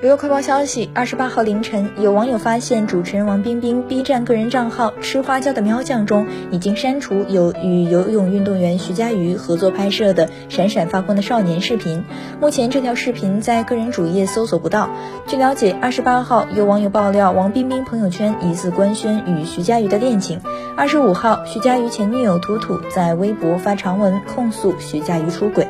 娱乐快报消息：二十八号凌晨，有网友发现主持人王冰冰 B 站个人账号“吃花椒的喵酱”中已经删除有与游泳运动员徐嘉余合作拍摄的闪闪发光的少年视频。目前这条视频在个人主页搜索不到。据了解，二十八号有网友爆料王冰冰朋友圈疑似官宣与徐嘉余的恋情。二十五号，徐嘉余前女友图图在微博发长文控诉徐嘉余出轨。